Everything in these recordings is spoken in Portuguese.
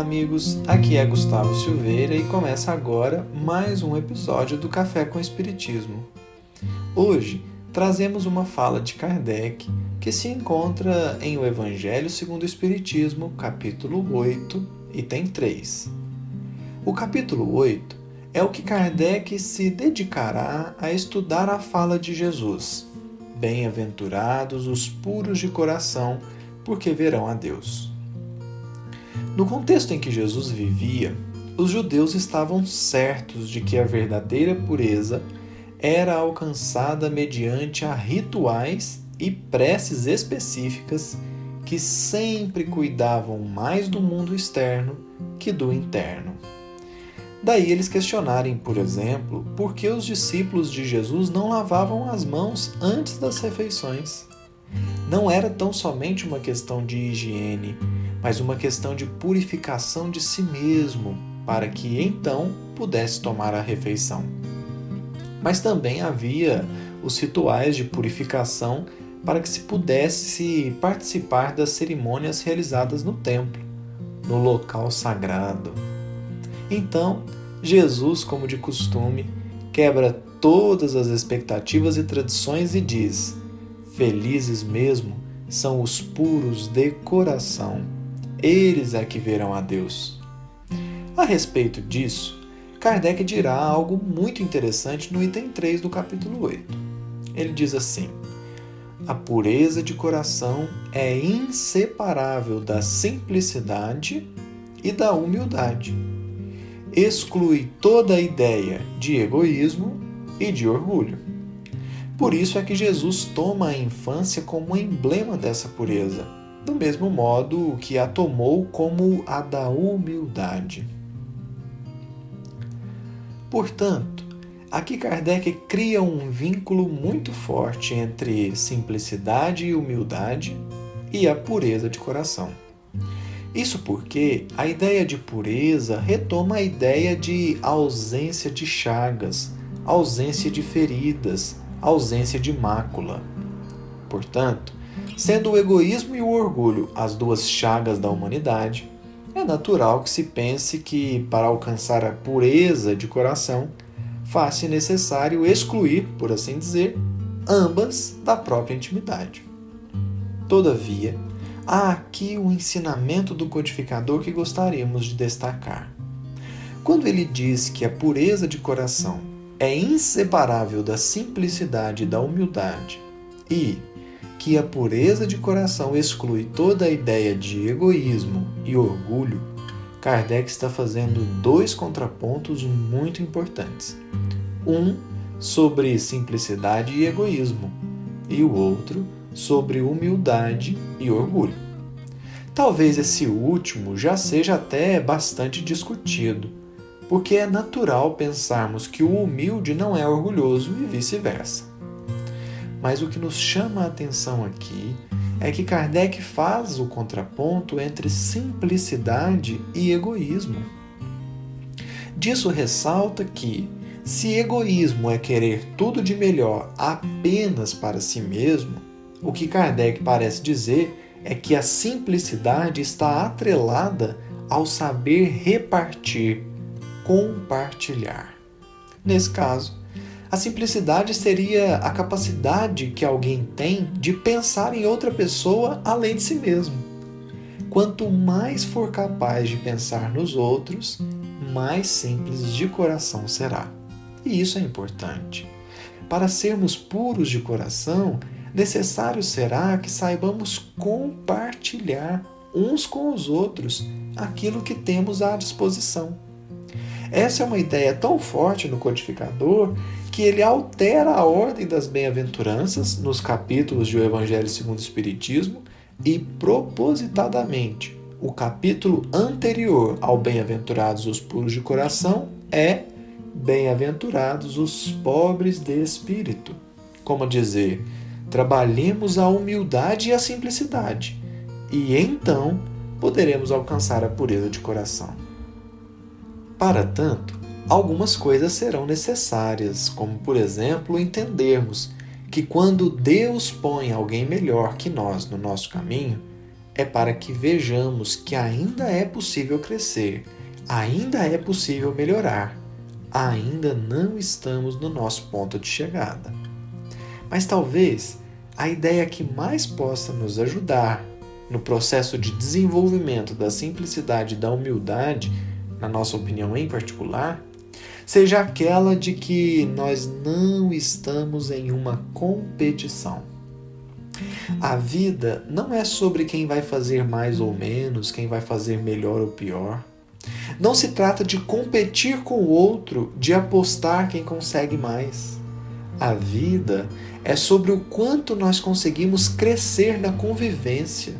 Amigos. Aqui é Gustavo Silveira e começa agora mais um episódio do Café com Espiritismo. Hoje trazemos uma fala de Kardec que se encontra em O Evangelho segundo o Espiritismo, capítulo 8, item 3. O capítulo 8 é o que Kardec se dedicará a estudar a fala de Jesus. Bem-aventurados os puros de coração, porque verão a Deus. No contexto em que Jesus vivia, os judeus estavam certos de que a verdadeira pureza era alcançada mediante a rituais e preces específicas que sempre cuidavam mais do mundo externo que do interno. Daí eles questionarem, por exemplo, por que os discípulos de Jesus não lavavam as mãos antes das refeições. Não era tão somente uma questão de higiene, mas uma questão de purificação de si mesmo, para que então pudesse tomar a refeição. Mas também havia os rituais de purificação para que se pudesse participar das cerimônias realizadas no templo, no local sagrado. Então, Jesus, como de costume, quebra todas as expectativas e tradições e diz: Felizes mesmo são os puros de coração eles é que verão a Deus. A respeito disso, Kardec dirá algo muito interessante no item 3 do capítulo 8. Ele diz assim: A pureza de coração é inseparável da simplicidade e da humildade. Exclui toda a ideia de egoísmo e de orgulho. Por isso é que Jesus toma a infância como emblema dessa pureza do mesmo modo que a tomou como a da humildade. Portanto, aqui Kardec cria um vínculo muito forte entre simplicidade e humildade e a pureza de coração. Isso porque a ideia de pureza retoma a ideia de ausência de chagas, ausência de feridas, ausência de mácula. Portanto, Sendo o egoísmo e o orgulho as duas chagas da humanidade, é natural que se pense que, para alcançar a pureza de coração, faz-se necessário excluir, por assim dizer, ambas da própria intimidade. Todavia, há aqui o um ensinamento do codificador que gostaríamos de destacar. Quando ele diz que a pureza de coração é inseparável da simplicidade e da humildade e, que a pureza de coração exclui toda a ideia de egoísmo e orgulho, Kardec está fazendo dois contrapontos muito importantes. Um sobre simplicidade e egoísmo, e o outro sobre humildade e orgulho. Talvez esse último já seja até bastante discutido, porque é natural pensarmos que o humilde não é orgulhoso e vice-versa. Mas o que nos chama a atenção aqui é que Kardec faz o contraponto entre simplicidade e egoísmo. Disso ressalta que, se egoísmo é querer tudo de melhor apenas para si mesmo, o que Kardec parece dizer é que a simplicidade está atrelada ao saber repartir, compartilhar. Nesse caso, a simplicidade seria a capacidade que alguém tem de pensar em outra pessoa além de si mesmo. Quanto mais for capaz de pensar nos outros, mais simples de coração será. E isso é importante. Para sermos puros de coração, necessário será que saibamos compartilhar uns com os outros aquilo que temos à disposição. Essa é uma ideia tão forte no codificador que ele altera a ordem das bem-aventuranças nos capítulos de O Evangelho segundo o Espiritismo e propositadamente o capítulo anterior ao Bem-aventurados os puros de coração é Bem-aventurados os pobres de espírito. Como dizer, trabalhemos a humildade e a simplicidade, e então poderemos alcançar a pureza de coração. Para tanto, algumas coisas serão necessárias, como, por exemplo, entendermos que quando Deus põe alguém melhor que nós no nosso caminho, é para que vejamos que ainda é possível crescer, ainda é possível melhorar, ainda não estamos no nosso ponto de chegada. Mas talvez a ideia que mais possa nos ajudar no processo de desenvolvimento da simplicidade e da humildade, na nossa opinião em particular, seja aquela de que nós não estamos em uma competição. A vida não é sobre quem vai fazer mais ou menos, quem vai fazer melhor ou pior. Não se trata de competir com o outro, de apostar quem consegue mais. A vida é sobre o quanto nós conseguimos crescer na convivência.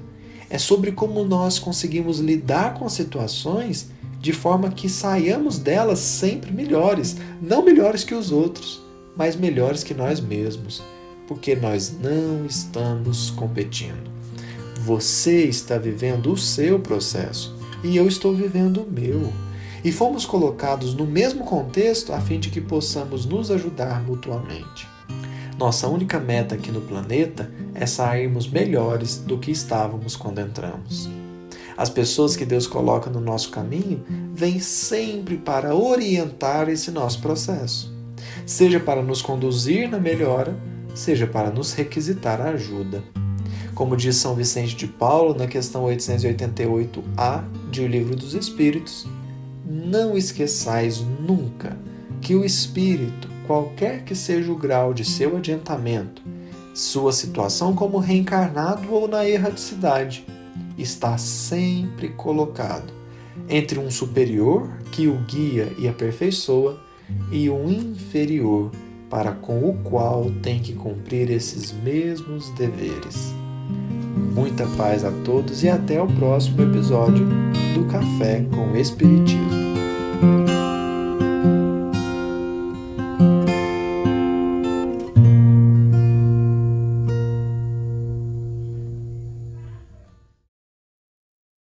É sobre como nós conseguimos lidar com situações de forma que saiamos delas sempre melhores, não melhores que os outros, mas melhores que nós mesmos, porque nós não estamos competindo. Você está vivendo o seu processo e eu estou vivendo o meu. E fomos colocados no mesmo contexto a fim de que possamos nos ajudar mutuamente. Nossa única meta aqui no planeta é sairmos melhores do que estávamos quando entramos. As pessoas que Deus coloca no nosso caminho vêm sempre para orientar esse nosso processo, seja para nos conduzir na melhora, seja para nos requisitar ajuda. Como diz São Vicente de Paulo na questão 888a de O Livro dos Espíritos, não esqueçais nunca que o espírito, qualquer que seja o grau de seu adiantamento, sua situação como reencarnado ou na erraticidade, está sempre colocado entre um superior que o guia e aperfeiçoa e um inferior para com o qual tem que cumprir esses mesmos deveres. Muita paz a todos e até o próximo episódio do Café com Espiritismo.